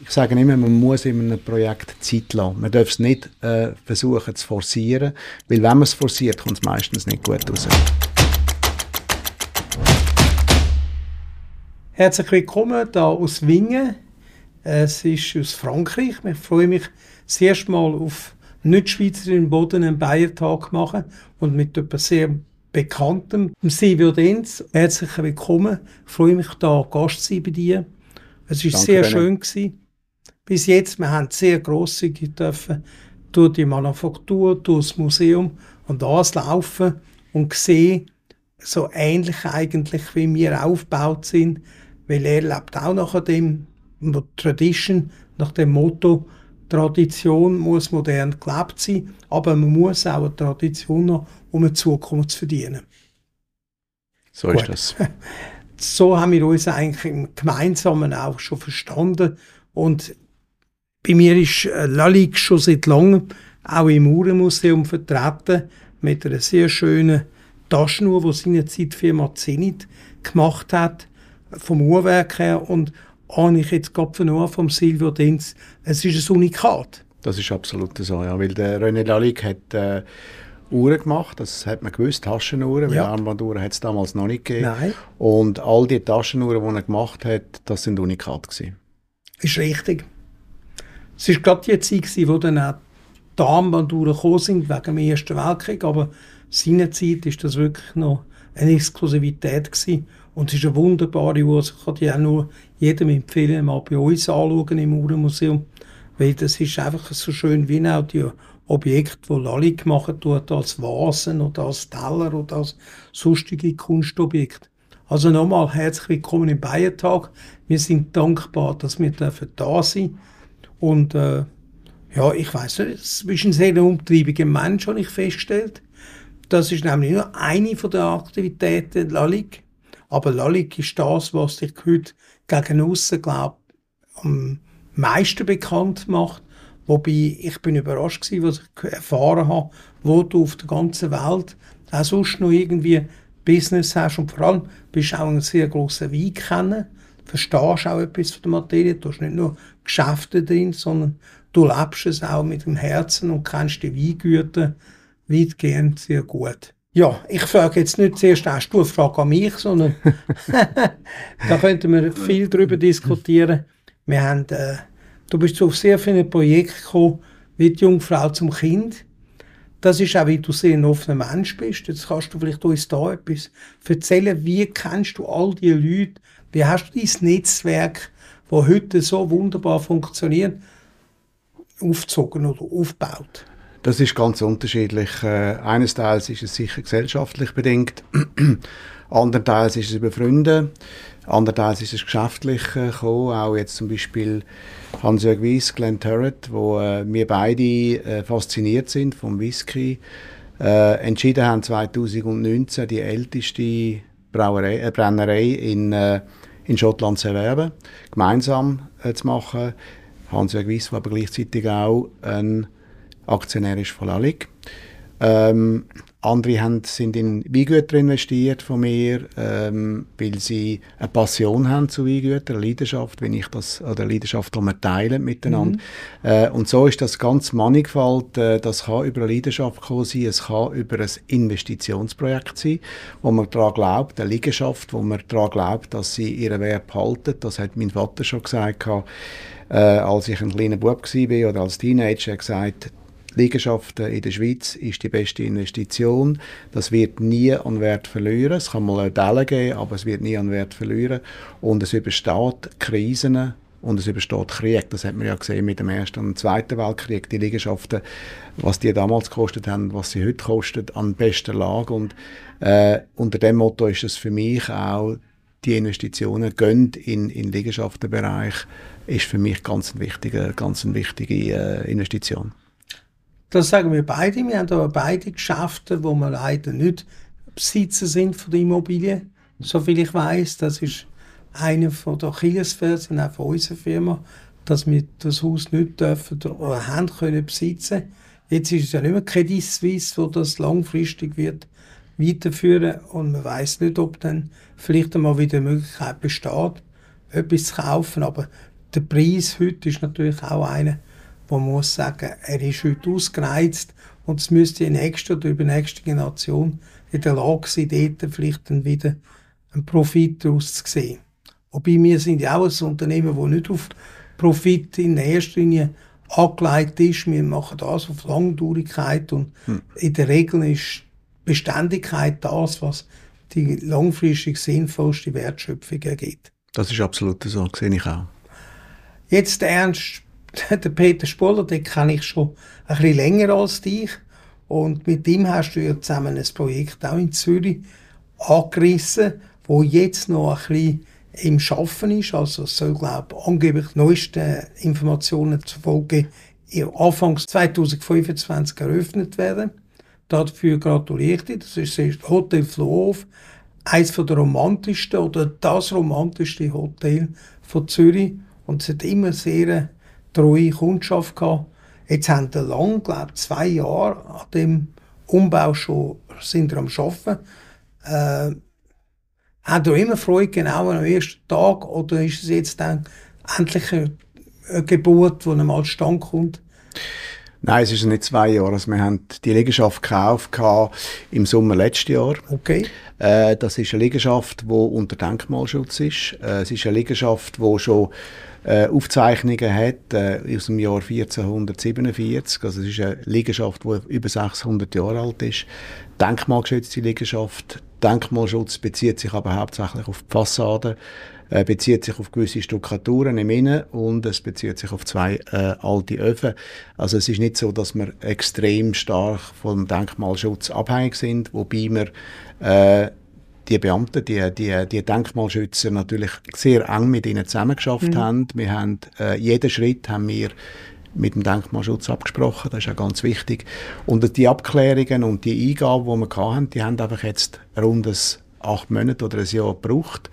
Ich sage immer, man muss in einem Projekt Zeit lassen. Man darf es nicht äh, versuchen zu forcieren, weil wenn man es forciert, kommt es meistens nicht gut raus. Herzlich willkommen hier aus Wingen. Es ist aus Frankreich. Ich freue mich das erste Mal auf nicht im Boden einen Bayertag machen und mit etwas sehr Bekanntem, Silvio Denz. Herzlich willkommen. Ich freue mich, da Gast zu sein bei dir. Es war sehr Ihnen. schön. Gewesen. Bis jetzt, wir haben sehr grosszügig dürfen durch die Manufaktur, durch das Museum und alles laufen und sehen, so ähnlich eigentlich, wie wir aufgebaut sind, weil er lebt auch nach dem Tradition, nach dem Motto, Tradition muss modern gelebt sein, aber man muss auch eine Tradition noch, um eine Zukunft zu verdienen. So Gut. ist das. So haben wir uns eigentlich im Gemeinsamen auch schon verstanden. Und bei mir ist äh, Lalik schon seit langem auch im Uhrenmuseum vertreten mit einer sehr schönen Taschenuhr, die seinerzeit die Firma Zenit gemacht hat, vom Uhrwerk her. Und habe ich jetzt gerade vernommen vom Silvio Denz, es ist ein Unikat. Das ist absolut so, ja, weil der René Lalique hat äh, Uhren gemacht, das hat man gewusst, Taschenuhren, weil ja. Armbanduhren hat es damals noch nicht gegeben. Nein. Und all die Taschenuhren, die er gemacht hat, das sind Unikat gewesen. Ist richtig. Es war gerade die Zeit, gewesen, wo dann auch die Armbanduhren gekommen sind, wegen dem Ersten Weltkrieg, aber seinerzeit ist das wirklich noch eine Exklusivität gewesen. Und es ist eine wunderbare Uhr. Also ich kann die auch nur jedem empfehlen, mal bei uns anschauen im Uhrenmuseum. Weil das ist einfach so schön wie auch die Objekte, die Lali gemacht tut, als Vasen oder als Teller oder als sonstige Kunstobjekte. Also nochmal herzlich willkommen im Bayertag. Wir sind dankbar, dass wir dürfen da sein Und äh, ja, ich weiß nicht, es ist ein sehr umtriebiger Mensch, habe ich festgestellt. Das ist nämlich nur eine von den Aktivitäten Lalik. Aber Lalik ist das, was sich heute gegen aussen, glaube am meisten bekannt macht. Wobei ich bin überrascht gewesen, was ich erfahren habe, wo du auf der ganzen Welt auch sonst noch irgendwie Business hast und vor allem bist du auch ein sehr grosser Weinkenner, verstehst auch etwas von der Materie, du hast nicht nur Geschäfte drin, sondern du lebst es auch mit dem Herzen und kennst die Weingüter weitgehend sehr gut. Ja, ich frage jetzt nicht zuerst, hast du eine Frage an mich, sondern da könnten wir viel darüber diskutieren. Wir haben, äh, du bist auf sehr viele Projekte gekommen, wie die Jungfrau zum Kind. Das ist auch, wie du sehr ein offener Mensch bist. Jetzt kannst du vielleicht uns da etwas erzählen. Wie kennst du all diese Leute? Wie hast du dein Netzwerk, das heute so wunderbar funktioniert, aufgezogen oder aufgebaut? Das ist ganz unterschiedlich. Äh, eines Teils ist es sicher gesellschaftlich bedingt, andererseits ist es über Freunde, andererseits ist es geschäftlich äh, gekommen. Auch jetzt zum Beispiel Hans-Jörg Weiss, Glenn Turret, wo äh, wir beide äh, fasziniert sind vom Whisky, äh, entschieden haben 2019 die älteste Brauerei, äh, Brennerei in, äh, in Schottland zu erwerben, gemeinsam äh, zu machen. Hans-Jörg Weiss war aber gleichzeitig auch ein Aktionär ist von Lalik. Ähm, andere haben, sind in Weingüter investiert von mir, ähm, weil sie eine Passion haben zu Weingütern, eine Leidenschaft, wenn ich das, oder eine Leidenschaft, die wir teilen miteinander. Mhm. Äh, und so ist das ganz mannigfalt. Äh, das kann über eine Leidenschaft kommen sein, es kann über ein Investitionsprojekt sein, wo man daran glaubt, eine Liegenschaft, wo man daran glaubt, dass sie ihren Wert behalten. Das hat mein Vater schon gesagt, äh, als ich ein kleiner Bub war oder als Teenager, er gesagt, Liegenschaften in der Schweiz ist die beste Investition. Das wird nie an Wert verlieren. Es kann mal Delle geben, aber es wird nie an Wert verlieren. Und es übersteht Krisen und es übersteht Krieg. Das hat man ja gesehen mit dem Ersten und Zweiten Weltkrieg. Die Liegenschaften, was die damals gekostet haben, was sie heute kosten, an bester Lage. Und äh, unter dem Motto ist es für mich auch, die Investitionen gehen in, in Liegenschaftenbereich, ist für mich ganz eine wichtige, ganz eine wichtige äh, Investition. Das sagen wir beide. Wir haben aber beide Geschäfte, wo wir leider nicht Besitzer sind von der Immobilie. Soviel ich weiß, das ist eine von der Achillesfersen auch von unserer Firma, dass wir das Haus nicht dürfen oder haben können besitzen. Jetzt ist es ja nicht mehr Credit Suisse, wo das langfristig wird weiterführen und man weiß nicht, ob dann vielleicht einmal wieder die Möglichkeit besteht, etwas zu kaufen. Aber der Preis heute ist natürlich auch einer, man muss sagen, er ist heute ausgereizt und es müsste die nächste oder übernächste Generation in der Lage sein, dort vielleicht dann wieder einen Profit daraus zu sehen. Wobei wir sind ja auch ein Unternehmen, das nicht auf Profit in erster Linie angelegt ist. Wir machen das auf Langdurigkeit und hm. in der Regel ist Beständigkeit das, was die langfristig sinnvollste Wertschöpfung ergibt. Das ist absolut so, sehe ich auch. Jetzt Ernst, der Peter Spoller, den kenne ich schon ein bisschen länger als dich. Und mit ihm hast du ja zusammen ein Projekt auch in Zürich angerissen, wo jetzt noch ein bisschen im Schaffen ist. Also es soll, glaube ich, angeblich neueste Informationen zufolge Anfang 2025 eröffnet werden. Dafür gratuliere ich dir. Das ist das Hotel Flohhof, eines der romantischsten oder das romantischste Hotel von Zürich. Und es hat immer sehr treue Kundschaft gehabt. Jetzt haben wir lang, glaube ich, zwei Jahre an dem Umbau schon sind am Arbeiten. Äh, Habt ihr immer Freude genau am ersten Tag oder ist es jetzt dann endlich eine Geburt, die einmal stand kommt? Nein, es ist nicht zwei Jahre. Also wir haben die Liegenschaft gekauft im Sommer letzten Jahr. Okay. Äh, das ist eine Liegenschaft, die unter Denkmalschutz ist. Äh, es ist eine Liegenschaft, die schon äh, Aufzeichnungen hat äh, aus dem Jahr 1447. Also es ist eine Liegenschaft, die über 600 Jahre alt ist. Denkmalgeschützte Liegenschaft. Denkmalschutz bezieht sich aber hauptsächlich auf die Fassade, äh, bezieht sich auf gewisse Stuckaturen im Innen und es bezieht sich auf zwei äh, alte Öfen. Also es ist nicht so, dass wir extrem stark vom Denkmalschutz abhängig sind, wobei wir äh, die Beamten, die, die, die Denkmalschützer natürlich sehr eng mit ihnen zusammengeschafft mhm. haben. Wir haben äh, jeden Schritt haben wir mit dem Denkmalschutz abgesprochen, das ist auch ganz wichtig. Und die Abklärungen und die Eingaben, die wir hatten, die haben einfach jetzt rund acht Monate oder ein Jahr gebraucht.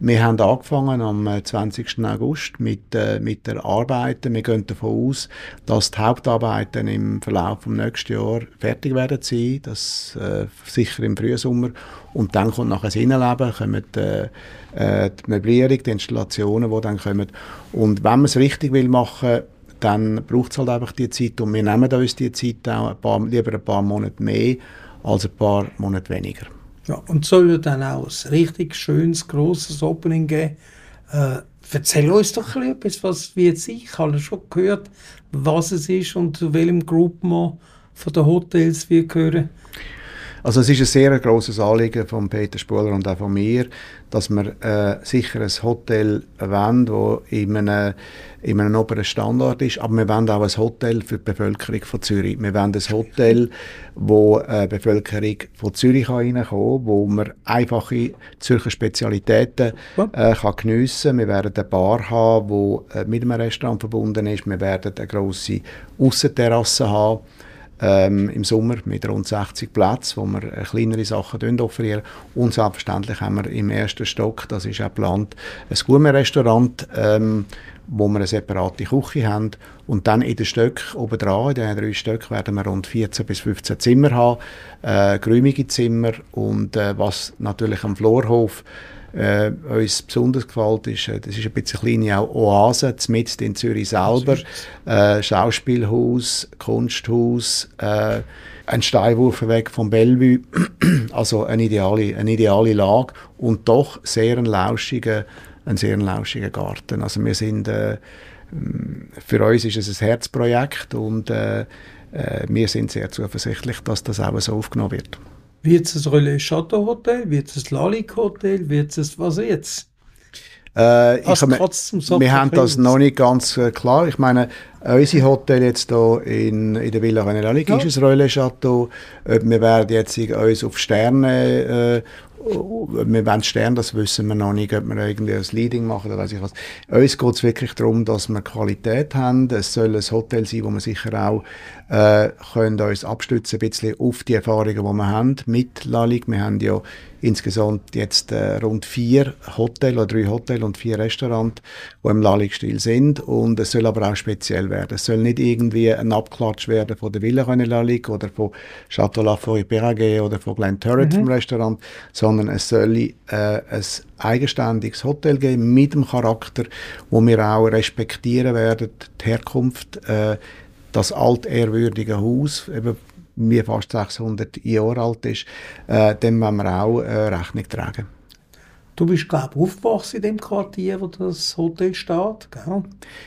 Wir haben angefangen am 20. Äh, August mit, äh, mit der Arbeiten. Wir gehen davon aus, dass die Hauptarbeiten im Verlauf des nächsten Jahres fertig werden sein, das äh, sicher im Frühsommer. Und dann kommt nachher das Innenleben, kommen äh, äh, die Möblierung, die Installationen, die dann kommen. Und wenn man es richtig will machen, dann braucht es halt einfach die Zeit und wir nehmen uns die Zeit auch ein paar, lieber ein paar Monate mehr als ein paar Monate weniger. Ja, und soll ja dann auch ein richtig schönes, grosses Opening geben. Äh, erzähl uns doch ein bisschen etwas, was wie jetzt ich habe schon gehört, was es ist und zu welchem Groupement von den Hotels wir gehören. Also es ist ein sehr grosses Anliegen von Peter Spuler und auch von mir, dass wir äh, sicher ein Hotel wollen, das in einem, in einem oberen Standard ist, aber wir wollen auch ein Hotel für die Bevölkerung von Zürich. Wir wollen ein Hotel, wo die Bevölkerung von Zürich reinkommen kann, wo man einfache Zürcher Spezialitäten äh, kann geniessen kann. Wir werden eine Bar haben, die äh, mit einem Restaurant verbunden ist. Wir werden eine grosse Aussenterrasse haben ähm, im Sommer mit rund 60 Plätzen, wo wir äh, kleinere Sachen offerieren. Und selbstverständlich haben wir im ersten Stock, das ist auch geplant, ein Gourmet-Restaurant, ähm, wo wir eine separate Küche haben. Und dann in den Stöcken oben dran, in den drei Stöcken, werden wir rund 14 bis 15 Zimmer haben, äh, Zimmer. Und äh, was natürlich am Florhof äh, uns besonders gefällt, ist, äh, das ist ein bisschen eine kleine Oase, mitten in Zürich selber. Äh, Schauspielhaus, Kunsthaus, äh, ein Steinwurf weg vom Bellevue. also eine ideale, eine ideale Lage und doch sehr ein lauschiger, ein sehr lauschiger Garten. Also wir sind, äh, für uns ist es ein Herzprojekt und äh, äh, wir sind sehr zuversichtlich, dass das auch so aufgenommen wird. Wird es Relais Chateau Hotel? Wird es Lalique Hotel? Wird es was jetzt? Äh, ich wir haben das noch nicht ganz äh, klar. Ich meine, unser Hotel jetzt hier in, in der Villa René Lalique ja. ist ein Relais Chateau. Wir werden jetzt uns auf Sterne äh, wir wollen Stern, das wissen wir noch nicht, ob wir irgendwie ein Leading machen oder weiß ich was. Uns geht es wirklich darum, dass wir Qualität haben. Es soll ein Hotel sein, wo wir sicher auch äh, können uns abstützen ein bisschen auf die Erfahrungen, die wir haben mit Lalik. Wir haben ja insgesamt jetzt äh, rund vier Hotels oder drei Hotels und vier Restaurants, die im Lalique-Stil sind und es soll aber auch speziell werden. Es soll nicht irgendwie ein Abklatsch werden von der Villa Lalique oder von Chateau Lafort Peraguet oder von Glen Turret mhm. vom Restaurant, sondern es soll äh, ein eigenständiges Hotel geben mit dem Charakter, wo wir auch respektieren werden, die Herkunft, äh, das altehrwürdige Haus, eben wie fast 600 Jahre alt ist, äh, dem wollen wir auch äh, Rechnung tragen. Du bist, glaube ich, aufgewachsen in dem Quartier, wo das Hotel steht, gell?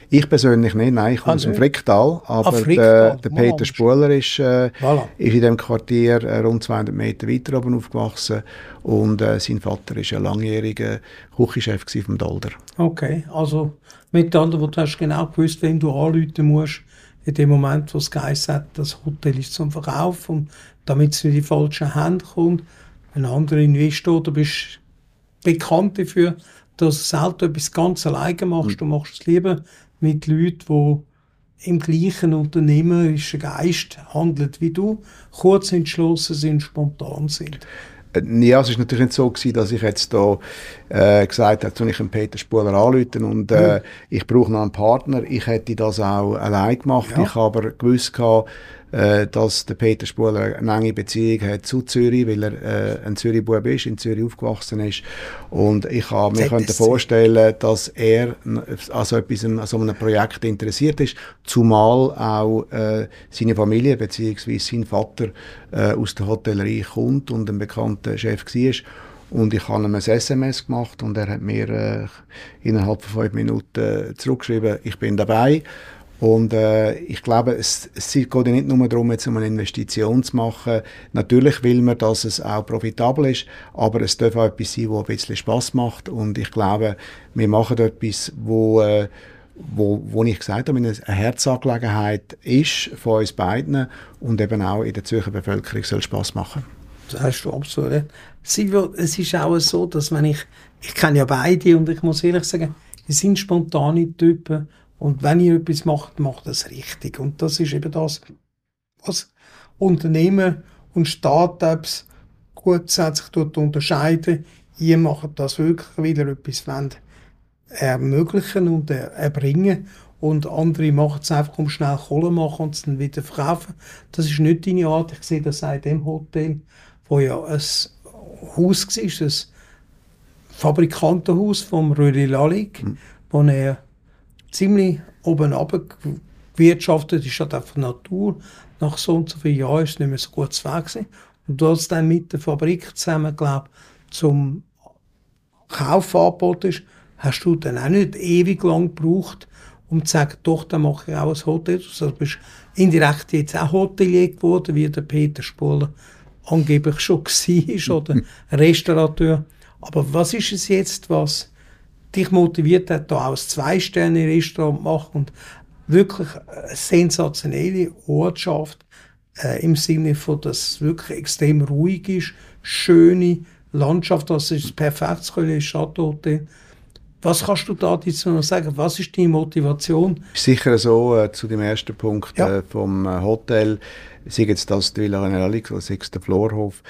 Ich persönlich nicht, nein, ich komme ah, aus dem Fricktal, aber ah, Fricktal. Der, der Peter Spuler ist, äh, voilà. ist in dem Quartier äh, rund 200 Meter weiter oben aufgewachsen und äh, sein Vater ist ein langjähriger Küchenchef vom Dolder. Okay, also mit anderen Worten, du hast genau gewusst, wem du anrufen musst, in dem Moment, wo es geheißen hat, das Hotel ist zum Verkauf und damit es in die falschen Hände kommt. Ein anderer Investor, du bist bekannt dafür, dass du selten etwas ganz alleine machst. Mhm. Du machst es lieber mit Leuten, die im gleichen unternehmerischen Geist handeln wie du, kurz entschlossen sind, spontan sind. Ja, es ist natürlich nicht so gewesen, dass ich jetzt da äh, gesagt habe, soll ich einen Peter Spuler anrufen und äh, mhm. ich brauche noch einen Partner. Ich hätte das auch allein gemacht. Ja. Ich habe aber gewusst gehabt, äh, dass der Peter Spuler eine enge Beziehung hat zu Zürich, weil er äh, ein Zürich-Bub ist, in Zürich aufgewachsen ist. Und ich habe mir könnte vorstellen, dass er an so, etwas, an so einem Projekt interessiert ist, zumal auch äh, seine Familie bzw. sein Vater äh, aus der Hotellerie kommt und ein bekannter Chef war. Und ich habe ihm ein SMS gemacht und er hat mir äh, innerhalb von fünf Minuten zurückgeschrieben, ich bin dabei. Und äh, ich glaube, es, es geht ja nicht nur darum, jetzt eine Investition zu machen. Natürlich will man, dass es auch profitabel ist, aber es darf auch etwas sein, das ein bisschen Spass macht. Und ich glaube, wir machen etwas, wo, äh, wo, wo ich gesagt habe, eine Herzangelegenheit ist von uns beiden und eben auch in der Zürcher Bevölkerung soll Spass machen. Das hast du absolut recht. Es ist auch so, dass wenn ich, ich kenne ja beide und ich muss ehrlich sagen, die sind spontane Typen und wenn ihr etwas macht, macht es richtig. Und das ist eben das, was Unternehmen und Startups grundsätzlich dort unterscheiden. Ihr macht das wirklich, weil ihr etwas wollt ermöglichen und erbringen. Und andere machen es einfach, um schnell Kohle machen und es dann wieder verkaufen. Das ist nicht deine Art. Ich sehe das in dem Hotel, wo ja ein Haus war, ein Fabrikantenhaus vom Röli Lalik, mhm. wo er ziemlich oben gewirtschaftet ist halt einfach Natur. Nach so und so vielen Jahren ist es nicht mehr so gut zu gewesen. Und du hast dann mit der Fabrik zusammen, glaub, zum Kauf angeboten ist, hast du dann auch nicht ewig lang gebraucht, um zu sagen, doch, dann mache ich auch ein Hotel. Also du bist indirekt jetzt auch Hotelier geworden, wie der Peter Spuler angeblich schon war, oder Restaurateur. Aber was ist es jetzt, was dich motiviert hat, da auch ein Zwei-Sterne-Restaurant machen und wirklich eine sensationelle Ortschaft äh, im Sinne von, dass es wirklich extrem ruhig ist, schöne Landschaft, das ist perfekt, Köln Chateau-Hotel. Was kannst du da dazu noch sagen? Was ist deine Motivation? Sicher so, äh, zu dem ersten Punkt ja. äh, vom äh, Hotel, sei jetzt das die Villa Generalic oder sei es der Florhof,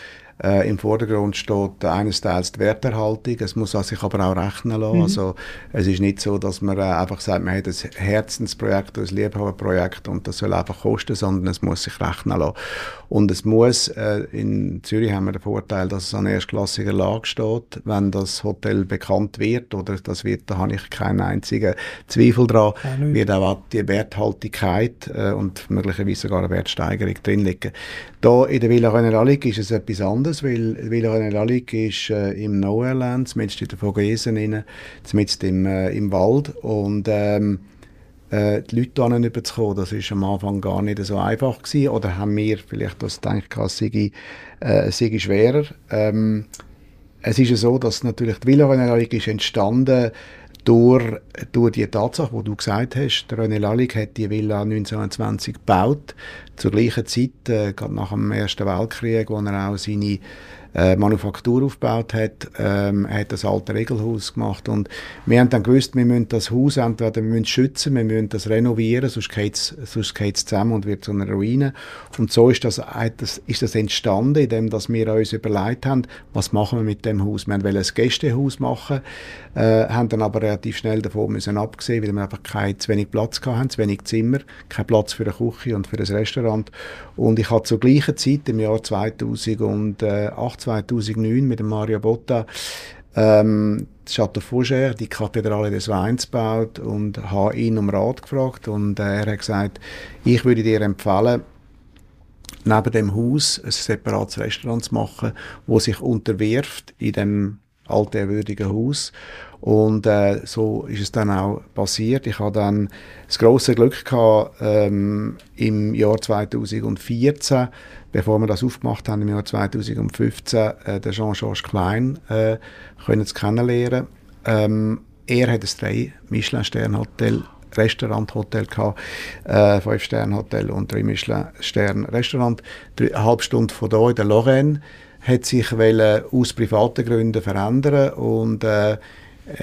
äh, Im Vordergrund steht eines Teils die Werterhaltung. Es muss sich aber auch rechnen lassen. Mhm. Also, es ist nicht so, dass man äh, einfach sagt, man hat ein Herzensprojekt, ein Liebhaberprojekt und das soll einfach kosten, sondern es muss sich rechnen lassen. Und es muss, äh, in Zürich haben wir den Vorteil, dass es an erstklassiger Lage steht. Wenn das Hotel bekannt wird, oder das wird, da habe ich keinen einzigen Zweifel dran, ja, wird auch die Werthaltigkeit äh, und möglicherweise sogar eine Wertsteigerung drin liegen. Da in der Villa Generalic ist es etwas anderes, weil Villa Generalic ist äh, im Nowhereland, mitten in der Vogesen, mitten im, äh, im Wald und ähm, äh, die Leute hier überzukommen, das war am Anfang gar nicht so einfach gewesen. Oder haben wir vielleicht das gedacht, es sei, äh, sei schwerer. Ähm, es ist ja so, dass natürlich die Villa Generalic ist entstanden durch, durch die Tatsache, die du gesagt hast, René Lallig hat die Villa 1920 gebaut, zur gleichen Zeit, äh, gerade nach dem Ersten Weltkrieg, wo er auch seine äh, Manufaktur aufgebaut hat, ähm, hat das alte Regelhaus gemacht und wir haben dann gewusst, wir müssen das Haus entweder wir müssen schützen, wir müssen das renovieren, sonst geht es sonst geht's zusammen und wird zu einer Ruine. Und so ist das, ist das entstanden, indem dass wir uns überlegt haben, was machen wir mit dem Haus. Wir wollten ein Gästehaus machen, äh, haben dann aber relativ schnell davon müssen abgesehen, weil wir einfach kein, zu wenig Platz hatten, zu wenig Zimmer, kein Platz für eine Küche und für ein Restaurant. Und ich hatte zur gleichen Zeit, im Jahr 2008, 2009, mit dem Mario Botta, ähm, Chateau Fougère, die Kathedrale des Weins gebaut und habe ihn um Rat gefragt und äh, er hat gesagt, ich würde dir empfehlen, neben dem Haus ein separates Restaurant zu machen, wo sich unterwirft in dem altehrwürdigen Haus und äh, so ist es dann auch passiert. Ich hatte dann das große Glück gehabt, ähm, im Jahr 2014, bevor wir das aufgemacht haben, im Jahr 2015, äh, den Jean-Georges Klein äh, können zu kennenlernen. Ähm, er hat ein drei Michelin-Stern-Hotel Restaurant-Hotel gehabt, äh, Fünf-Sterne-Hotel und drei Michelin-Stern-Restaurant. Eine halbe Stunde von hier in der Lorraine hat sich aus privaten Gründen verändern und äh,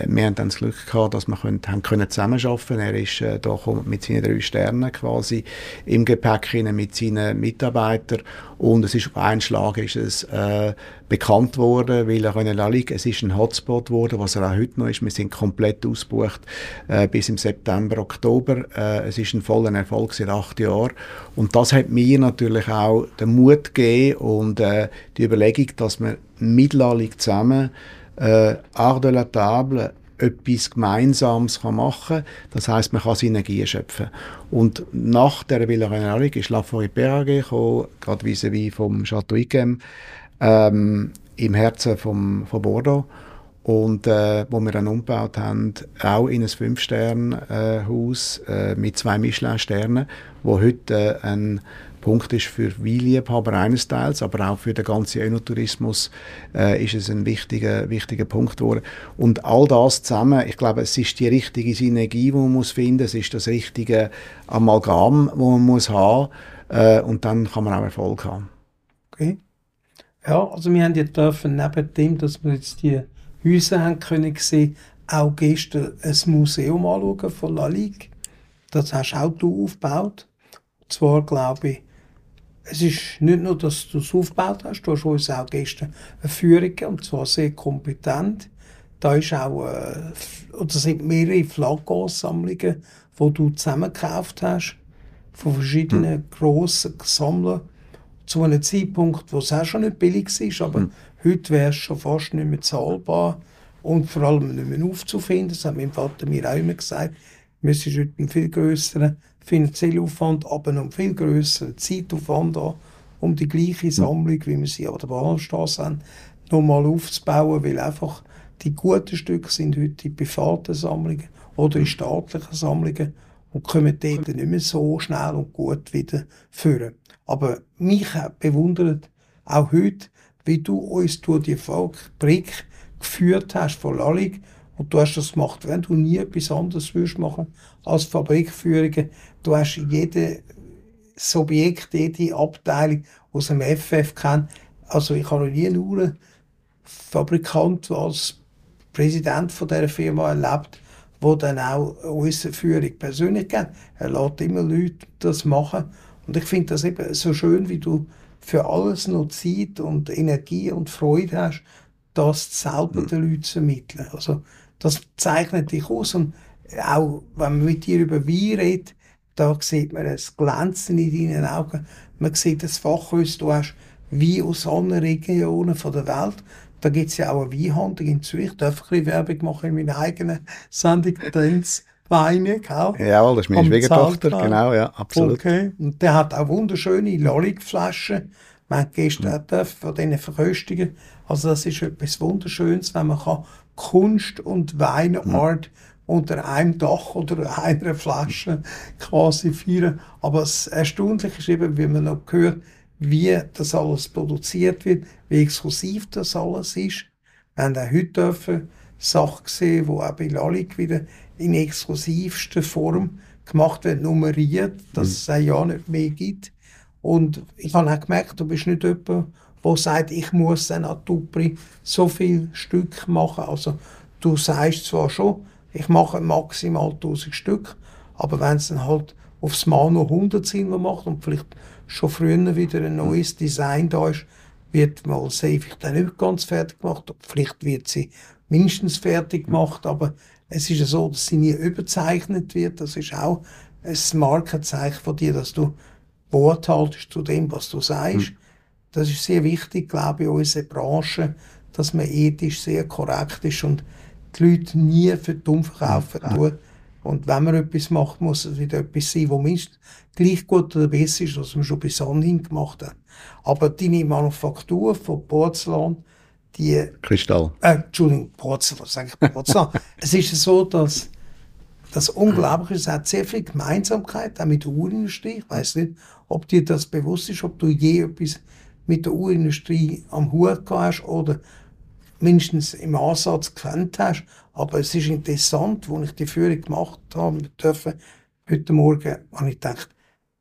wir haben dann das Glück gehabt, dass wir können, haben können zusammenarbeiten Er ist äh, da mit seinen drei Sternen quasi im Gepäck mit seinen Mitarbeitern und es ist auf einen Schlag ist es äh, bekannt worden, weil er in Lalik, es ist ein Hotspot geworden, was er auch heute noch ist. Wir sind komplett ausgebucht äh, bis im September, Oktober. Äh, es ist ein voller Erfolg seit acht Jahren und das hat mir natürlich auch den Mut gegeben und äh, die Überlegung, dass wir mit Lalik zusammen äh, de la Table etwas Gemeinsames kann machen kann. Das heißt, man kann Synergien schöpfen. Und nach der Villa Renalic ist La Forêt Perraguet gekommen, gerade vis-à-vis vom Château Yquem, ähm, im Herzen vom, von Bordeaux. Und äh, wo wir dann umgebaut haben, auch in ein Fünf-Sterne-Haus äh, mit zwei Michelin-Sternen, wo heute äh, ein Punkt ist für Weinliebhaber eines Teils, aber auch für den ganzen Enotourismus äh, ist es ein wichtiger, wichtiger Punkt geworden. Und all das zusammen, ich glaube, es ist die richtige Synergie, die man muss finden, es ist das richtige Amalgam, das man muss haben äh, und dann kann man auch Erfolg haben. Okay. Ja, also wir haben ja dürfen, neben dem, dass wir jetzt die Häuser haben können sehen, auch gestern ein Museum anschauen von La Ligue. Das hast auch du aufgebaut. Und zwar, glaube ich, es ist nicht nur, dass du es aufgebaut hast, du hast uns auch gestern eine Führung gegeben, und zwar sehr kompetent. Da ist auch, äh, oder sind mehrere Flaggensammlungen, die du zusammengekauft hast, von verschiedenen hm. grossen Sammlern, zu einem Zeitpunkt, wo es auch schon nicht billig war, aber hm. heute wäre es schon fast nicht mehr zahlbar und vor allem nicht mehr aufzufinden. Das hat mein Vater mir auch immer gesagt. Wir müssen heute einen viel grösseren finanziellen Aufwand, aber noch viel grösseren Zeitaufwand an, um die gleiche Sammlung, wie wir sie an der Bahnstraße haben, nochmal aufzubauen, weil einfach die guten Stücke sind heute die privaten Sammlungen oder in staatlichen Sammlungen und kommen dort nicht mehr so schnell und gut wieder führen. Aber mich bewundert auch heute, wie du uns durch die Fabrik geführt hast von Lallig und du hast das gemacht, wenn du nie etwas anderes würdest machen als Fabrikführungen. Du hast jedes Subjekt, jede Abteilung aus dem FF kennt. Also ich habe noch nie nur einen Fabrikant als Präsident von dieser Firma erlebt, wo dann auch unsere Führung persönlich kennt. Er lässt immer Leute das machen. Und ich finde das eben so schön, wie du für alles noch Zeit und Energie und Freude hast, das selber mhm. den Leuten zu vermitteln. Also, das zeichnet dich aus. Und auch wenn man mit dir über Wein redet, da sieht man das Glänzen in deinen Augen. Man sieht das Fachwissen, du hast Wein aus allen Regionen der Welt. Da gibt es ja auch eine Weinhandlung in Zürich. Ich darf ein bisschen Werbung machen in meiner eigenen Sendung Trends Weine, gell? Ja, das ist meine Schwiegertochter, genau, ja, absolut. Okay. Und der hat auch wunderschöne Lollig-Flaschen. Wir haben gestern mhm. von denen verköstigen. Also das ist etwas Wunderschönes, wenn man kann Kunst und Weinart mhm. unter einem Dach oder einer Flasche quasi feiern. Aber das Erstaunliche ist eben, wie man noch hört, wie das alles produziert wird, wie exklusiv das alles ist. Wir haben auch heute dürfen Sachen gesehen, die auch bei Lalik wieder in exklusivster Form gemacht wird, nummeriert, dass mhm. es ja nicht mehr gibt. Und ich habe auch gemerkt, du bist nicht jemand, wo sagt, ich muss dann an Tupri so viel Stück machen. Also du sagst zwar schon, ich mache maximal 1000 Stück, aber wenn es dann halt aufs Mal noch 100 sind, man macht und vielleicht schon früher wieder ein neues Design da ist, wird mal safe dann nicht ganz fertig gemacht. Vielleicht wird sie mindestens fertig gemacht, aber es ist ja so, dass sie nie überzeichnet wird. Das ist auch ein Markenzeichen von dir, dass du Wort haltest zu dem, was du sagst. Mhm. Das ist sehr wichtig, glaube ich, in unserer Branche, dass man ethisch sehr korrekt ist und die Leute nie für dumm verkaufen ja. tun. Und wenn man etwas macht, muss es wieder etwas sein, wo mindestens gleich gut oder besser ist, was man schon bis anhin gemacht hat. Aber deine Manufaktur von Porzellan, die... Kristall. Äh, Entschuldigung, Porzellan, sage ich Porzellan. es ist so, dass das Unglaubliche ist, es hat sehr viel Gemeinsamkeit, auch mit der Uhrenindustrie. Ich weiß nicht, ob dir das bewusst ist, ob du je etwas mit der Uhrenindustrie am Hut hast oder mindestens im Ansatz gekannt hast. Aber es ist interessant, als ich die Führung gemacht habe dürfen, heute Morgen, habe ich gedacht,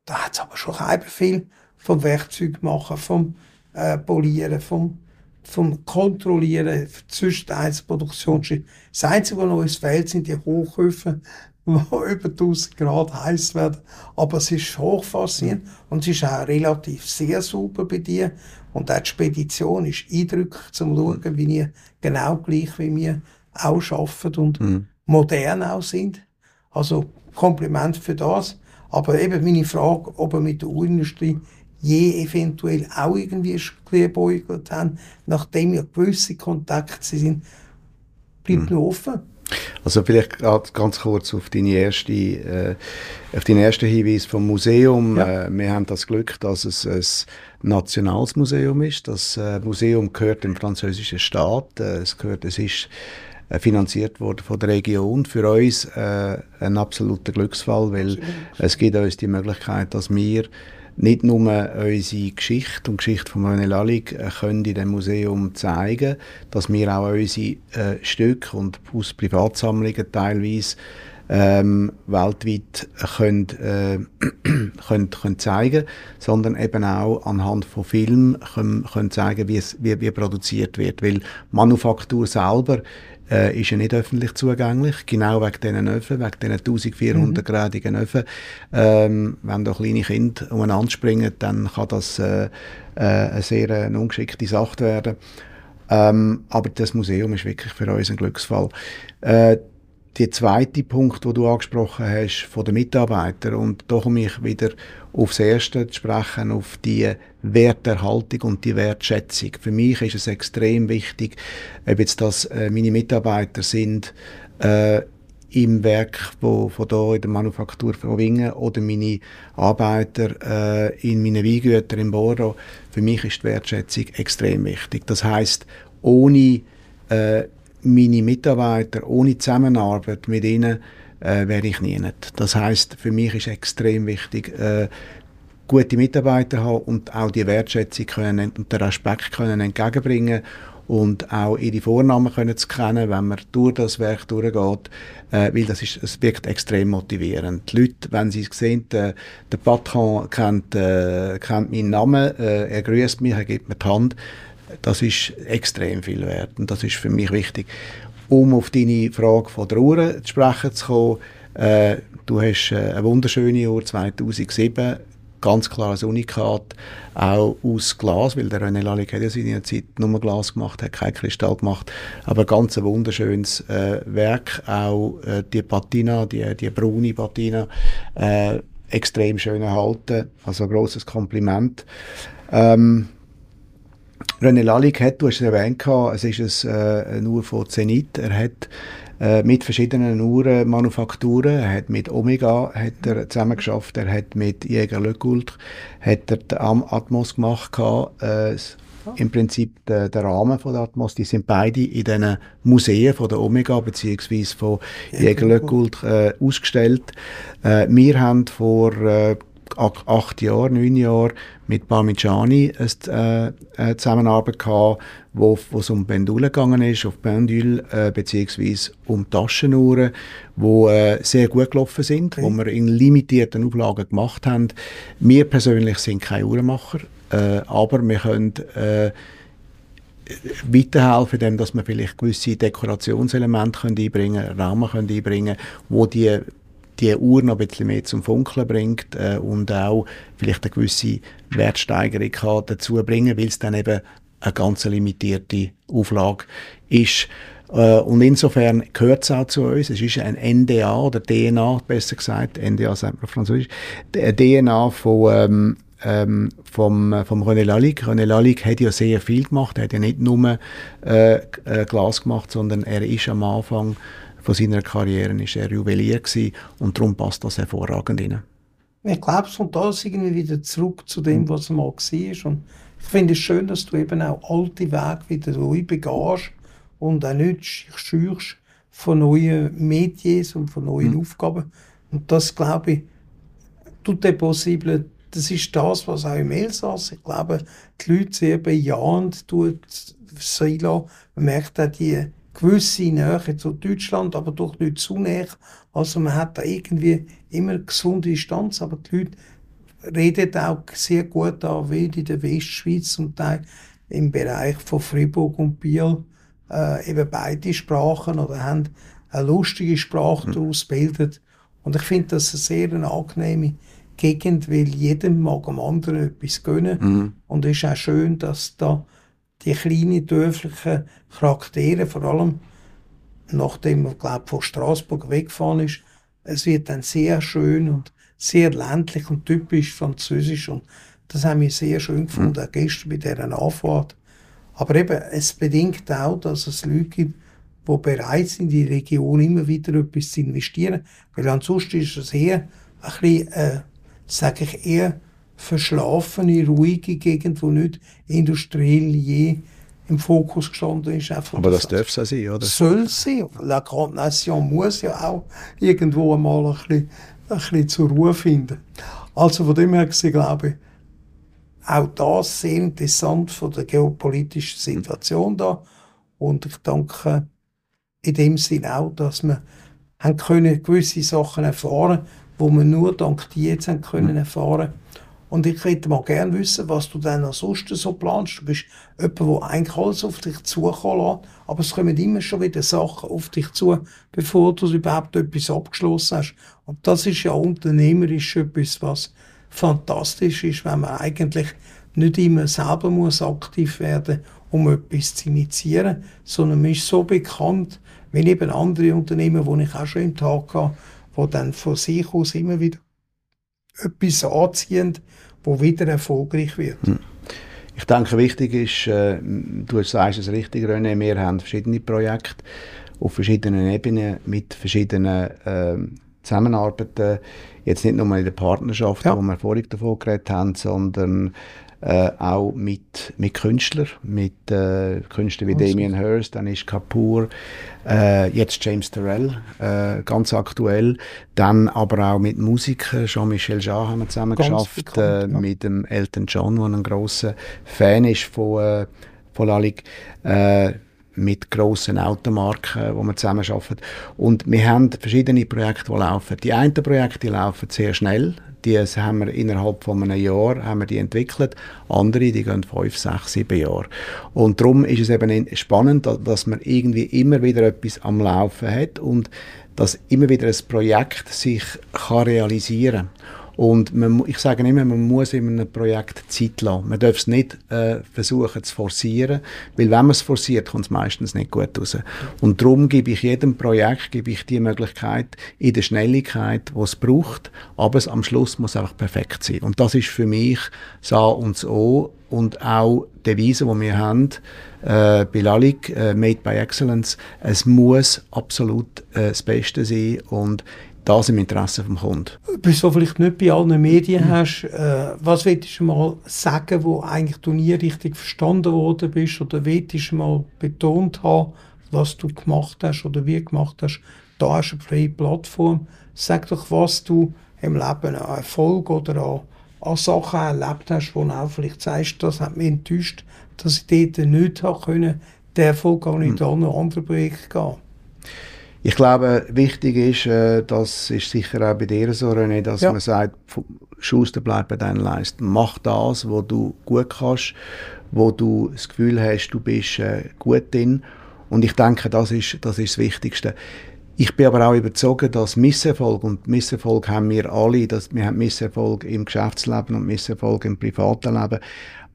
da hat es aber schon kein viel vom Werkzeug machen, vom äh, Polieren, vom, vom Kontrollieren zwischen den Produktionsschritten. Das Einzige, was noch ins Feld sind die Hochhöfe, wo über 1000 Grad heiß werden. Aber es ist hochfaszinierend und es ist auch relativ sehr super bei dir. Und auch die Spedition ist eindrücklich zum Schauen, wie ihr genau gleich wie wir auch arbeiten und mhm. modern auch sind. Also Kompliment für das. Aber eben meine Frage, ob er mit der Uhrenindustrie je eventuell auch irgendwie geliebäugelt haben, nachdem ja gewisse Kontakte sind, bleibt mhm. noch offen. Also vielleicht ganz kurz auf deine erste, äh, auf den ersten Hinweis vom Museum. Ja. Äh, wir haben das Glück, dass es ein Nationalmuseum ist. Das äh, Museum gehört dem französischen Staat. Äh, es gehört, es ist äh, finanziert worden von der Region. Für uns äh, ein absoluter Glücksfall, weil es gibt uns die Möglichkeit, dass wir nicht nur unsere Geschichte und Geschichte von René Lallig äh, können in dem Museum zeigen, dass wir auch unsere äh, Stücke und aus Privatsammlungen teilweise ähm, weltweit können, äh, können, können zeigen, sondern eben auch anhand von Filmen können, können zeigen, wie, wie produziert wird, weil Manufaktur selber äh, ist ja nicht öffentlich zugänglich, genau wegen diesen Öfen, wegen diesen 1400-gradigen mhm. Öfen. Ähm, wenn da kleine Kinder umeinander springen, dann kann das äh, äh, eine sehr äh, eine ungeschickte Sache werden. Ähm, aber das Museum ist wirklich für uns ein Glücksfall. Äh, der zweite Punkt, den du angesprochen hast, von den Mitarbeitern, und da komme ich wieder aufs Erste zu sprechen, auf die Werterhaltung und die Wertschätzung. Für mich ist es extrem wichtig, ob jetzt das äh, meine Mitarbeiter sind, äh, im Werk wo, von da in der Manufaktur von Wingen oder meine Arbeiter äh, in meinen Weingütern im Boro. Für mich ist die Wertschätzung extrem wichtig. Das heißt, ohne äh, meine Mitarbeiter, ohne Zusammenarbeit mit ihnen, äh, wäre ich nie nicht. Das heißt, für mich ist extrem wichtig, äh, gute Mitarbeiter haben und auch die Wertschätzung können und den Respekt können entgegenbringen und auch ihre Vornamen können zu kennen, wenn man durch das Werk durchgeht, äh, weil das ist, es wirkt extrem motivierend. Die Leute, wenn sie es sehen, äh, der Patron kennt, äh, kennt meinen Namen, äh, er grüßt mich, er gibt mir die Hand, das ist extrem viel wert und das ist für mich wichtig. Um auf deine Frage von der Uhr zu sprechen zu kommen, äh, du hast äh, ein wunderschönes Jahr 2007, ganz klares Unikat, auch aus Glas, weil der René Lalique hat ja seine Zeit nur Glas gemacht, hat kein Kristall gemacht, aber ganz ein wunderschönes äh, Werk, auch äh, die Patina, die, die braune Patina, äh, extrem schön erhalten, also ein grosses Kompliment. Ähm, René Lalic hat, du hast es erwähnt, es ist ein, äh, eine Uhr von Zenit. Er hat äh, mit verschiedenen Uhrenmanufakturen, er hat mit Omega hat er zusammengeschafft, er hat mit Jäger Le Coultre hat er den Atmos gemacht, äh, im Prinzip der, der, Rahmen von der Atmos, die sind beide in den Museen von der Omega bzw. von Jäger Le Coultre äh, ausgestellt. Äh, wir haben vor acht Jahren, neun Jahren mit Parmigiani eine, äh, eine Zusammenarbeit gehabt, wo es um Pendule gegangen ist, auf Pendule äh, beziehungsweise um Taschenuhren, wo äh, sehr gut gelaufen sind, okay. wo wir in limitierten Auflagen gemacht haben. Wir persönlich sind keine Uhrenmacher. äh, aber wir können äh, weiterhelfen, indem dass wir vielleicht gewisse Dekorationselemente können einbringen können, Rahmen können einbringen wo die die Uhr noch ein bisschen mehr zum Funkeln bringt äh, und auch vielleicht eine gewisse Wertsteigerung kann dazu bringen, weil es dann eben eine ganz limitierte Auflage ist. Äh, und insofern gehört es auch zu uns. Es ist ein NDA oder DNA, besser gesagt, NDA sagt man französisch, DNA von ähm, ähm, vom, vom René Lalique. René Lalique hat ja sehr viel gemacht. Er hat ja nicht nur äh, äh, Glas gemacht, sondern er ist am Anfang von seiner Karriere ist er Juwelier gewesen, und darum passt das hervorragend rein. Ich glaube, es kommt alles irgendwie wieder zurück zu dem, was er mal war. Und ich finde es schön, dass du eben auch alte Wege wieder neu begehst und auch nicht scheuchst von neuen Medien und von neuen mhm. Aufgaben. Und das, glaube ich, tut der Possible das ist das, was auch im Elsass, ich glaube, die Leute sehr bejahend tut sein Man merkt auch die gewisse Nähe zu Deutschland, aber doch nicht zu näher. Also man hat da irgendwie immer gesunde Distanz, aber die Leute reden auch sehr gut an, wie in der Westschweiz zum Teil im Bereich von Fribourg und Biel äh, eben beide Sprachen oder haben eine lustige Sprache mhm. daraus bildet. Und ich finde das eine sehr eine angenehme Gegend, weil jedem mag am anderen etwas gönnen. Mhm. Und es ist auch schön, dass da die kleinen dörflichen Charaktere, vor allem nachdem man glaub, von Straßburg weggefahren ist, es wird dann sehr schön und sehr ländlich und typisch französisch und das haben wir sehr schön gefunden, mhm. auch gestern bei dieser Anfahrt. Aber eben, es bedingt auch, dass es Leute gibt, die bereit sind, in die Region immer wieder etwas zu investieren. Weil ansonsten ist es eher ein bisschen, äh, sage ich eher, verschlafene, ruhige Gegend, wo nicht industriell je im Fokus gestanden ist. Aber das darf es auch sein, oder? Soll sein. La Grande Nation muss ja auch irgendwo einmal ein bisschen, ein bisschen zur Ruhe finden. Also von dem her gesehen, glaube ich, auch das sehr interessant von der geopolitischen Situation da. Und ich danke in dem Sinn auch, dass wir haben können gewisse Sachen erfahren, wo wir nur dank dir jetzt haben können erfahren. Und ich hätte mal gerne wissen, was du dann sonst so planst. Du bist jemand, der eigentlich alles auf dich zukommen lässt, aber es kommen immer schon wieder Sachen auf dich zu, bevor du überhaupt etwas abgeschlossen hast. Und das ist ja unternehmerisch etwas, was fantastisch ist, wenn man eigentlich nicht immer selber muss aktiv werden um etwas zu initiieren, sondern man ist so bekannt, wie eben andere Unternehmen, die ich auch schon im Tag hatte, die dann von sich aus immer wieder etwas anziehen, wo wieder erfolgreich wird. Hm. Ich denke, wichtig ist, äh, du sagst es richtig, René, wir haben verschiedene Projekte auf verschiedenen Ebenen mit verschiedenen äh, Zusammenarbeiten. Jetzt nicht nur in der Partnerschaft, ja. wo wir vorhin davon geredet haben, sondern äh, auch mit, mit Künstlern, mit äh, Künstlern wie. Damien Hirst, dann ist Kapoor, äh, jetzt James Terrell, äh, ganz aktuell, dann aber auch mit Musikern, Jean-Michel Jarre haben wir zusammen ganz geschafft, bekannt, äh, ja. mit dem Elton John, der ein grosser Fan ist von, äh, von Lalik, mit grossen Automarken, wo wir zusammen arbeiten. Und wir haben verschiedene Projekte, die laufen. Die einen Projekte laufen sehr schnell. Die haben wir innerhalb von einem Jahr haben wir die entwickelt. Andere, die gehen fünf, sechs, sieben Jahre. Und darum ist es eben spannend, dass man irgendwie immer wieder etwas am Laufen hat und dass immer wieder ein Projekt sich kann realisieren kann. Und man, ich sage immer, man muss in einem Projekt Zeit lassen. Man darf es nicht äh, versuchen zu forcieren, weil wenn man es forciert, kommt es meistens nicht gut raus. Und darum gebe ich jedem Projekt gebe ich die Möglichkeit in der Schnelligkeit, die es braucht, aber es am Schluss muss einfach perfekt sein. Und das ist für mich das A und das O und auch die Devise, die wir haben, äh, bei Lalik, äh, Made by Excellence, es muss absolut äh, das Beste sein und das im Interesse des Kunden. Bis du vielleicht nicht bei allen Medien mhm. hast, äh, was willst du mal sagen, wo eigentlich du nie richtig verstanden worden bist oder willst du mal betont haben, was du gemacht hast oder wie gemacht hast? Da hast du eine freie Plattform. Sag doch, was du im Leben an Erfolg oder an, an Sachen erlebt hast, wo du auch vielleicht sagst, das hat mich enttäuscht, dass ich dort nicht haben können, den Erfolg auch nicht mhm. an andere Projekte gehen. Ich glaube, wichtig ist, äh, das ist sicher auch bei dir so, René, dass ja. man sagt, Schuster bleibt bei deinen Leisten. Mach das, wo du gut kannst, wo du das Gefühl hast, du bist äh, gut drin. Und ich denke, das ist, das ist das Wichtigste. Ich bin aber auch überzeugt, dass Misserfolg, und Misserfolg haben wir alle, dass wir haben Misserfolg im Geschäftsleben und Misserfolg im privaten Leben.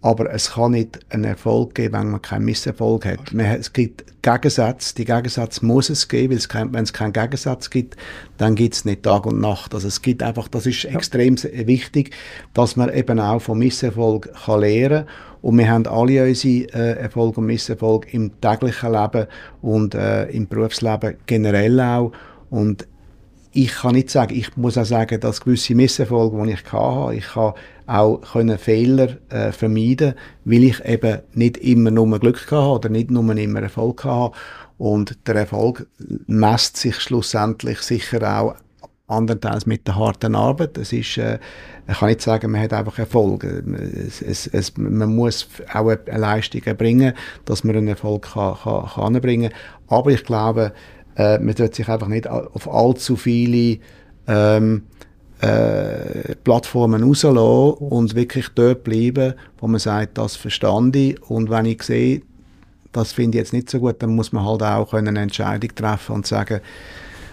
Aber es kann nicht einen Erfolg geben, wenn man keinen Misserfolg hat. Man, es gibt Gegensätze. Die Gegensätze muss es geben, weil es kein, wenn es keinen Gegensatz gibt, dann gibt es nicht Tag und Nacht. Also es gibt einfach, das ist ja. extrem wichtig, dass man eben auch vom Misserfolg kann lernen und wir haben alle unsere äh, Erfolg und Misserfolg im täglichen Leben und äh, im Berufsleben generell auch. Und ich kann nicht sagen, ich muss auch sagen, dass gewisse Misserfolge, die ich hatte, ich kann auch können Fehler äh, vermeiden, weil ich eben nicht immer nur Glück hatte oder nicht nur immer Erfolg hatte. Und der Erfolg messt sich schlussendlich sicher auch andererseits mit der harten Arbeit. Es ist, äh, ich kann nicht sagen, man hat einfach Erfolg. Es, es, es, man muss auch eine Leistung erbringen, dass man einen Erfolg kann, kann, kann anbringen kann. Aber ich glaube, äh, man sollte sich einfach nicht auf allzu viele ähm, äh, Plattformen rauslassen und wirklich dort bleiben, wo man sagt, das verstand ich und wenn ich sehe, das finde ich jetzt nicht so gut, dann muss man halt auch eine Entscheidung treffen und sagen,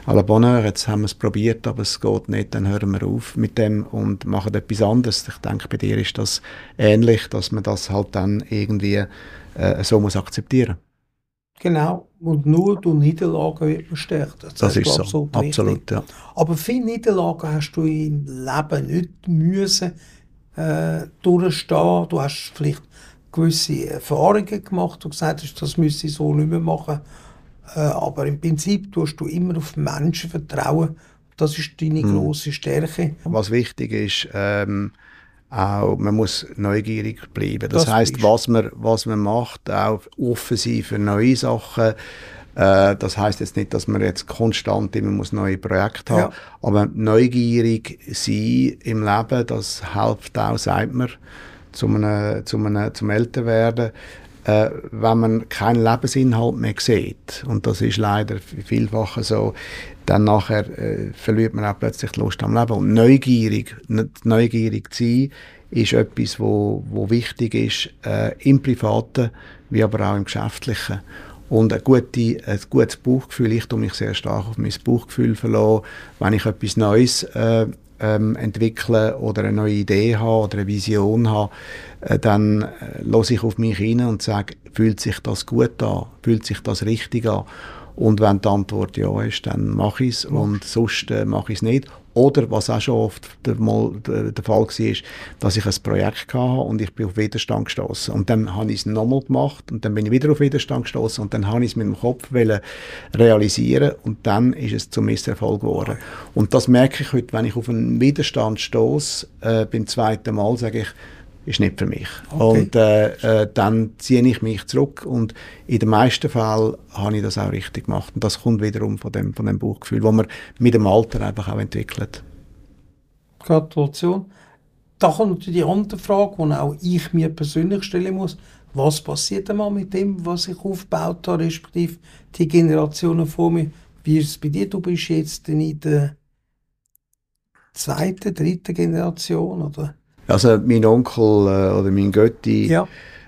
à la Bonheur, jetzt haben wir es probiert, aber es geht nicht, dann hören wir auf mit dem und machen etwas anderes. Ich denke, bei dir ist das ähnlich, dass man das halt dann irgendwie äh, so muss akzeptieren Genau, und nur durch Niederlagen wird man stärker. Das, das ist so, so absolut, ja. Aber viele Niederlagen hast du im Leben nicht müssen äh, durchstehen. Du hast vielleicht gewisse Erfahrungen gemacht und gesagt hast, das müsse ich so nicht mehr machen. Äh, aber im Prinzip tust du immer auf Menschen vertrauen. Das ist deine hm. große Stärke. Was wichtig ist, ähm, auch, man muss neugierig bleiben. Das, das heißt, was man, was man macht, auch offen sein für neue Sachen. Äh, das heißt jetzt nicht, dass man jetzt konstant immer muss neue Projekte haben, ja. aber neugierig sein im Leben, das hilft auch, sagt man, zum, einem, zum, einem, zum Älterwerden äh, wenn man keinen Lebensinhalt mehr sieht, und das ist leider vielfach so, dann nachher äh, verliert man auch plötzlich die Lust am Leben. Und neugierig, neugierig zu sein, ist etwas, wo, wo wichtig ist, äh, im Privaten, wie aber auch im Geschäftlichen. Und ein, gute, ein gutes Bauchgefühl, ich tue mich sehr stark auf mein Bauchgefühl verlassen, wenn ich etwas Neues äh, ähm, entwickle oder eine neue Idee habe oder eine Vision habe, äh, dann äh, lasse ich auf mich hin und sage, fühlt sich das gut an, fühlt sich das richtig an? Und wenn die Antwort ja ist, dann mache ich es und sonst äh, mache ich es nicht. Oder, was auch schon oft der, mal, der Fall war, dass ich ein Projekt hatte und ich bin auf Widerstand gestoßen. Und dann habe ich es nochmal gemacht und dann bin ich wieder auf Widerstand gestoßen und dann habe ich es mit dem Kopf realisieren und dann ist es zum Misserfolg geworden. Und das merke ich heute, wenn ich auf einen Widerstand stoße, äh, beim zweiten Mal sage ich, ist nicht für mich. Okay. Und äh, äh, dann ziehe ich mich zurück und in den meisten Fällen habe ich das auch richtig gemacht. Und das kommt wiederum von dem, von dem Buchgefühl, das man mit dem Alter einfach auch entwickelt. Gratulation. Da kommt natürlich die andere Frage, die auch ich mir persönlich stellen muss. Was passiert einmal mit dem, was ich aufgebaut habe, respektive die Generationen vor mir? Wie ist es bei dir? Du bist jetzt in der zweiten, dritten Generation, oder? Also mein Onkel äh, oder mein Götti, ja.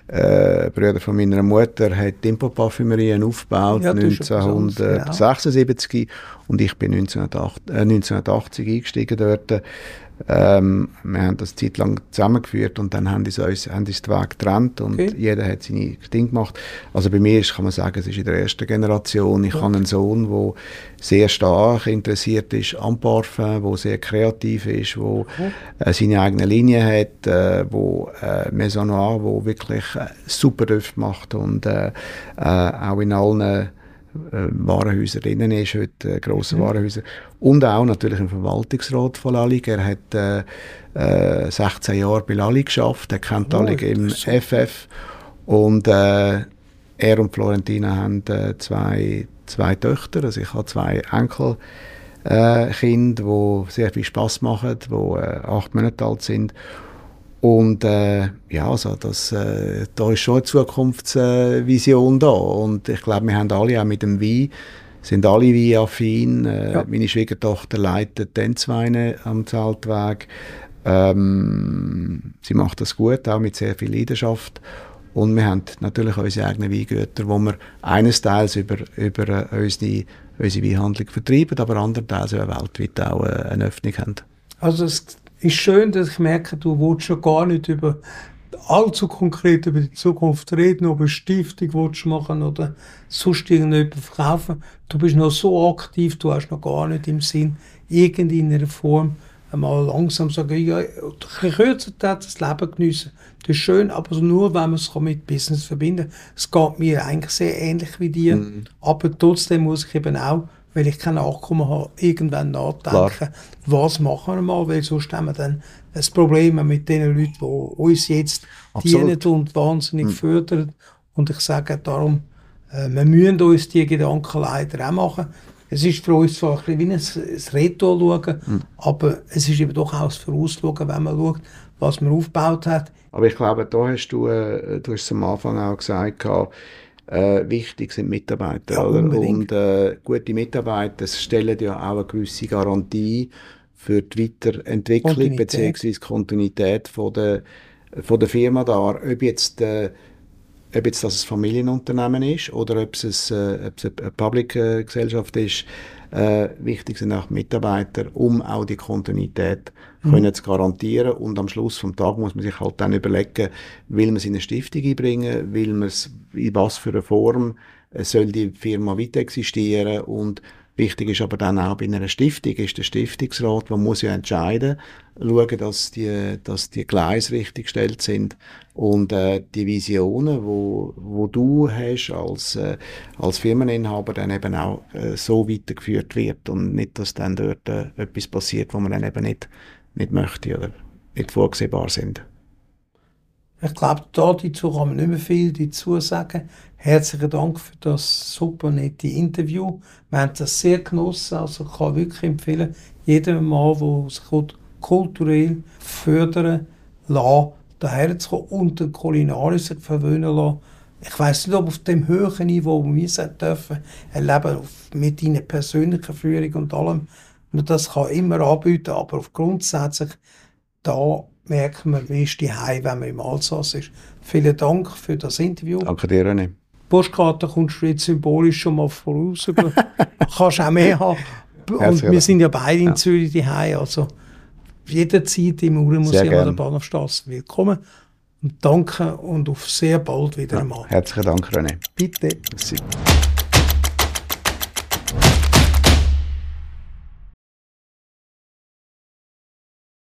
äh, Bruder von meiner Mutter, hat Importparfümerien aufgebaut ja, 1976 genau. und ich bin 1980, äh, 1980 eingestiegen dort. Ähm, wir haben das Zeit lang zusammengeführt und dann haben die uns, haben uns den Weg getrennt und okay. jeder hat seine Dinge gemacht. Also bei mir ist, kann man sagen, es ist in der ersten Generation. Ich okay. habe einen Sohn, der sehr stark interessiert ist am Parfum, der sehr kreativ ist, der okay. äh, seine eigene Linie hat, äh, wo äh, Maison Noir, wo wirklich äh, super Düfte macht und äh, äh, auch in allen äh, Warenhäuser drinnen ist, heute äh, grosse mhm. Warenhäuser. Und auch natürlich im Verwaltungsrat von Lallig. Er hat äh, äh, 16 Jahre bei Lallig geschafft, er kennt oh, Lallig im. FF. Und äh, er und Florentina haben äh, zwei, zwei Töchter, also ich habe zwei Enkel. Äh, Kinder, die sehr viel Spaß machen, die äh, acht Monate alt sind. Und äh, ja, also das, äh, da ist schon eine Zukunftsvision da. Und ich glaube, wir haben alle auch mit dem Wein sind alle Wein-affin. Äh, ja. Meine Schwiegertochter leitet Tänzweine am Zeltweg. Ähm, sie macht das gut, auch mit sehr viel Leidenschaft. Und wir haben natürlich unsere eigenen Weingüter, wo wir eines Teils über, über äh, unsere, unsere Weinhandlung vertreiben, aber andererseits auch weltweit auch äh, eine Öffnung haben. Also es ist schön, dass ich merke, du willst schon gar nicht über allzu konkret über die Zukunft reden, ob eine Stiftung willst machen oder sonst irgendetwas verkaufen. Du bist noch so aktiv, du hast noch gar nicht im Sinn, irgendeiner Form einmal langsam sagen, ja, kürzer das Leben geniessen. Das ist schön, aber nur, wenn man es mit Business verbinden kann. Es geht mir eigentlich sehr ähnlich wie dir, mhm. aber trotzdem muss ich eben auch, weil ich kein Nachkommen habe, irgendwann nachdenken, Klar. was machen wir mal, weil sonst haben wir dann ein Problem mit den Leuten, die uns jetzt Absolut. dienen und wahnsinnig mhm. fördern. Und ich sage darum, äh, wir müssen uns die Gedanken leider auch machen. Es ist für uns zwar ein bisschen wie ein, ein Retour schauen, mhm. aber es ist eben doch auch ein Vorausschauen, wenn man schaut, was man aufgebaut hat. Aber ich glaube, da hast du, äh, du hast es am Anfang auch gesagt, äh, wichtig sind Mitarbeiter. Ja, oder? Und äh, gute Mitarbeiter stellen ja auch eine gewisse Garantie für die Weiterentwicklung bzw. Kontinuität von der, von der Firma da. Ob jetzt äh, ob jetzt das ein Familienunternehmen ist oder ob es, ein, äh, ob es eine Public-Gesellschaft ist, äh, wichtig sind auch Mitarbeiter, um auch die Kontinuität mhm. können zu garantieren. Und am Schluss vom Tag muss man sich halt dann überlegen, will man es in eine Stiftung einbringen, will man es in was für eine Form äh, soll die Firma weiter existieren und Wichtig ist aber dann auch bei einer Stiftung, ist der Stiftungsrat, man muss ja entscheiden, schauen, dass die, dass die Gleise richtig gestellt sind und äh, die Visionen, wo, wo du hast als, äh, als Firmeninhaber, dann eben auch äh, so weitergeführt wird und nicht, dass dann dort äh, etwas passiert, wo man dann eben nicht, nicht möchte oder nicht vorgesehbar sind. Ich glaube, dazu kann man nicht mehr viel dazu sagen. Herzlichen Dank für das super nette Interview. Wir haben das sehr genossen. Also ich kann wirklich empfehlen, jedem Mal, der sich kulturell fördern lassen, daher zu kommen und den kulinarisch sich verwöhnen lassen. Ich weiß nicht, ob auf dem höheren Niveau, wo wir es dürfen, erleben, mit deiner persönlichen Führung und allem, man das kann immer anbieten, aber auf grundsätzlich da merkt man, wie ist die Hause, wenn man im Alsace ist. Vielen Dank für das Interview. Danke dir, René. Postkarte kommst du jetzt symbolisch schon mal voraus. Du kannst auch mehr haben. Und wir sind ja beide in ja. Zürich daheim. Also jederzeit im Uhrenmuseum an der Bahnhofstrasse willkommen. Und danke und auf sehr bald wieder ja. einmal. Herzlichen Dank, René. Bitte. Merci.